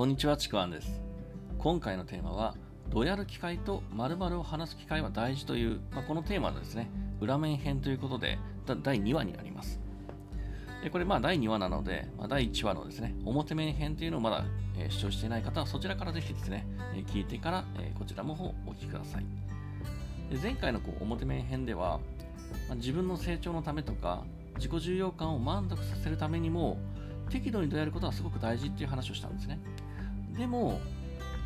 こんにちは、ちくわんです。今回のテーマは、どやる機会と〇〇を話す機会は大事という、まあ、このテーマのですね、裏面編ということで、第2話になります。でこれ、まあ、第2話なので、まあ、第1話のですね、表面編というのをまだ、えー視聴していない方は、そちらからぜひですね、えー聞いてから、えーこちらの方をお聞きください。で前回のこう表面編では、まあ自分の成長のためとか、自己重要感を満足させるためにも、適度にどやることはすごく大事っていう話をしたんですね。でも、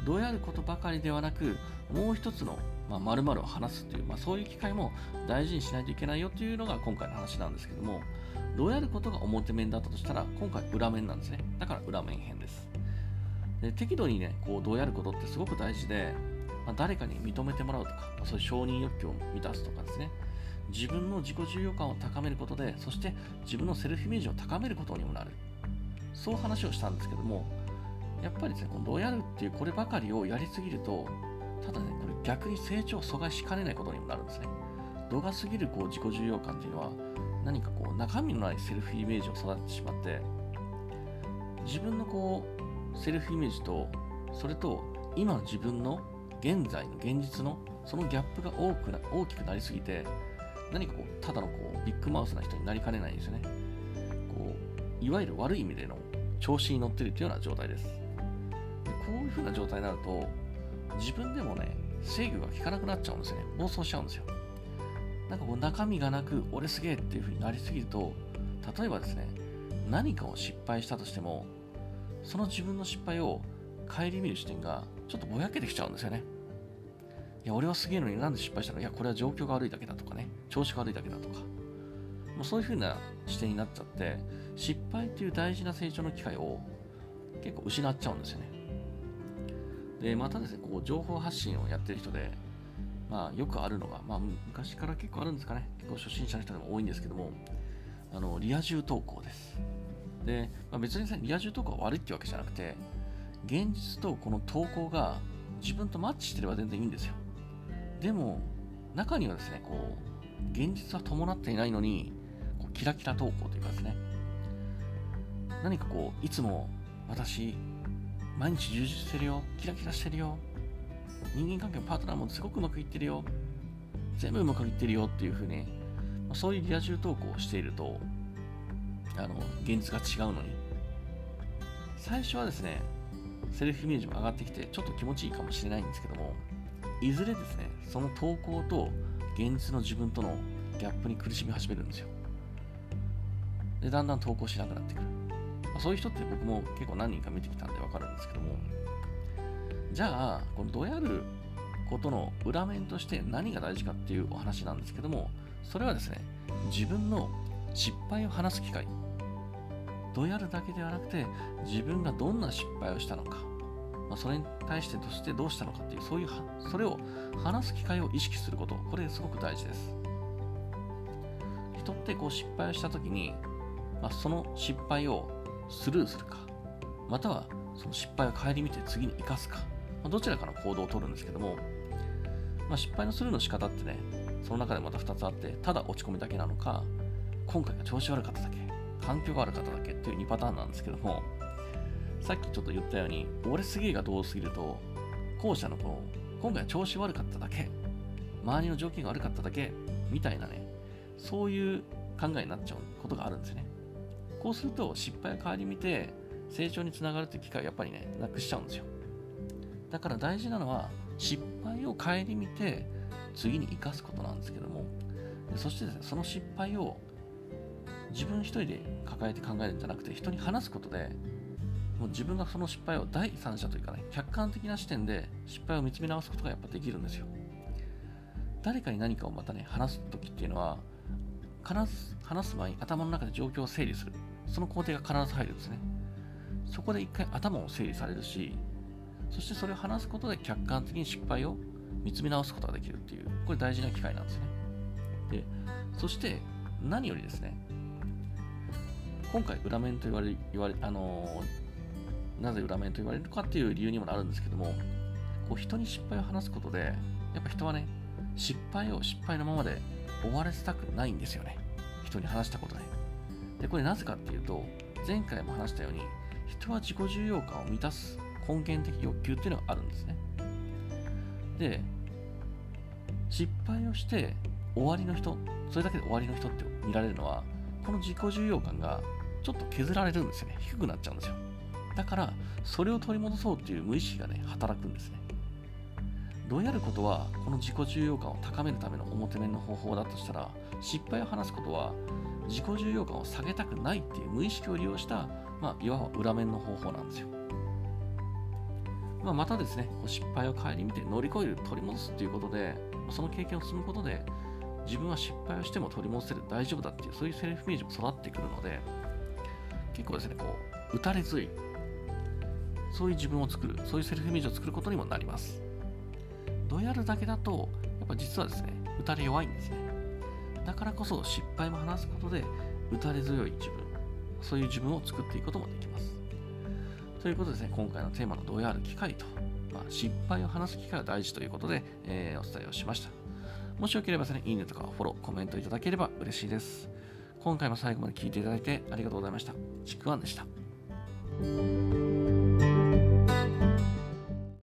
どうやることばかりではなく、もう一つの、まあ、〇〇を話すっていう、まあ、そういう機会も大事にしないといけないよというのが今回の話なんですけども、どうやることが表面だったとしたら、今回裏面なんですね。だから裏面編です。で適度にね、こう、どうやることってすごく大事で、まあ、誰かに認めてもらうとか、まあそういう承認欲求を満たすとかですね、自分の自己重要感を高めることで、そして自分のセルフイメージを高めることにもなる。そう話をしたんですけども、やっぱりですね、このどやるっていうこればかりをやりすぎると、ただね、これ逆に成長を阻害しかねないことにもなるんですね。度が過ぎるこう自己重要感っていうのは、何かこう中身のないセルフイメージを育ててしまって、自分のこうセルフイメージと、それと今の自分の現在の現実のそのギャップが多くな大きくなりすぎて、何かこうただのこうビッグマウスな人になりかねないんですよね。こういわゆる悪い意味での調子に乗ってるというような状態です。でこういう風な状態になると、自分でもね、制御が効かなくなっちゃうんですよね。暴走しちゃうんですよ。なんかこう中身がなく、俺すげえっていう風になりすぎると、例えばですね、何かを失敗したとしても、その自分の失敗を顧みる視点がちょっとぼやけてきちゃうんですよね。いや、俺はすげえのになんで失敗したの？いや、これは状況が悪いだけだとかね、調子が悪いだけだとか。もうそういう風な視点になっちゃって、失敗っていう大事な成長の機会を結構失っちゃうんですよね。で、またですね、こう情報発信をやってる人で、まあよくあるのが、まあ昔から結構あるんですかね、結構初心者の人でも多いんですけども、あの、リア充投稿です。で、まあ、別にさ、リア充投稿が悪いってわけじゃなくて、現実とこの投稿が自分とマッチしてれば全然いいんですよ。でも、中にはですね、こう、現実は伴っていないのに、こうキラキラ投稿というかですね、何かこう、いつも私、毎日充実してるよ、キラキラしてるよ、人間関係もパートナーもすごくうまくいってるよ、全部うまくいってるよっていうふうに、まあそういうリア充投稿をしていると、あの、現実が違うのに、最初はですね、セルフイメージも上がってきて、ちょっと気持ちいいかもしれないんですけども、いずれですね、その投稿と現実の自分とのギャップに苦しみ始めるんですよ。で、だんだん投稿しなくなってくる。まあそういう人って僕も結構何人か見てきたんでわかるんですけども、じゃあ、このどやることの裏面として何が大事かっていうお話なんですけども、それはですね、自分の失敗を話す機会。どやるだけではなくて、自分がどんな失敗をしたのか、まあ、それに対してとしてどうしたのかっていう、そういう、それを話す機会を意識すること、これすごく大事です。人ってこう失敗をしたときに、まあ、その失敗をスルーするか、またはその失敗を顧みて次に生かすか、まあ、どちらかの行動を取るんですけども、まあ、失敗のスルーの仕方ってね、その中でまた2つあって、ただ落ち込みだけなのか、今回が調子悪かっただけ、環境が悪かっただけっていう2パターンなんですけども、さっきちょっと言ったように、俺すげえがどうすぎると、後者のこの、今回は調子悪かっただけ、周りの条件が悪かっただけ、みたいなね、そういう考えになっちゃうことがあるんですね。こうすると、失敗を顧みて、成長につながるっていう機会をやっぱりね、なくしちゃうんですよ。だから大事なのは、失敗を顧みて、次に生かすことなんですけども、そしてですね、その失敗を自分一人で抱えて考えるんじゃなくて、人に話すことで、もう自分がその失敗を第三者というかね、客観的な視点で失敗を見つめ直すことがやっぱできるんですよ。誰かに何かをまたね、話すときっていうのは、必ず話す前に頭の中で状況を整理する。その工程が必ず入るんですね。そこで一回頭を整理されるし、そしてそれを話すことで客観的に失敗を見つめ直すことができるっていう、これ大事な機会なんですね。で、そして何よりですね、今回裏面と言われ、言われ、あのーなぜ裏面と言われるかっていう理由にもなるんですけども、こう人に失敗を話すことで、やっぱ人はね、失敗を失敗のままで終わらせたくないんですよね。人に話したことで。で、これなぜかっていうと、前回も話したように、人は自己重要感を満たす根源的欲求っていうのがあるんですね。で、失敗をして終わりの人、それだけで終わりの人って見られるのは、この自己重要感がちょっと削られるんですよね。低くなっちゃうんですよ。だから、それを取り戻そうっていう無意識がね、働くんですね。どうやることは、この自己重要感を高めるための表面の方法だとしたら、失敗を話すことは、自己重要感を下げたくないっていう無意識を利用した、まあ、いわば裏面の方法なんですよ。まあ、またですね、失敗を顧みて乗り越える、取り戻すっていうことで、その経験を積むことで、自分は失敗をしても取り戻せる、大丈夫だっていう、そういうセルフイメージも育ってくるので、結構ですね、こう、打たれ強い、そういう自分を作る、そういうセルフイメージを作ることにもなります。どうやるだけだと、やっぱ実はですね、打たれ弱いんですね。だからこそ失敗も話すことで、打たれ強い自分、そういう自分を作っていくこともできます。ということですね、今回のテーマのどうやる機会と、まあ、失敗を話す機会が大事ということで、えー、お伝えをしました。もしよければですね、いいねとかフォロー、コメントいただければ嬉しいです。今回も最後まで聞いていただいてありがとうございました。ちくわんでした。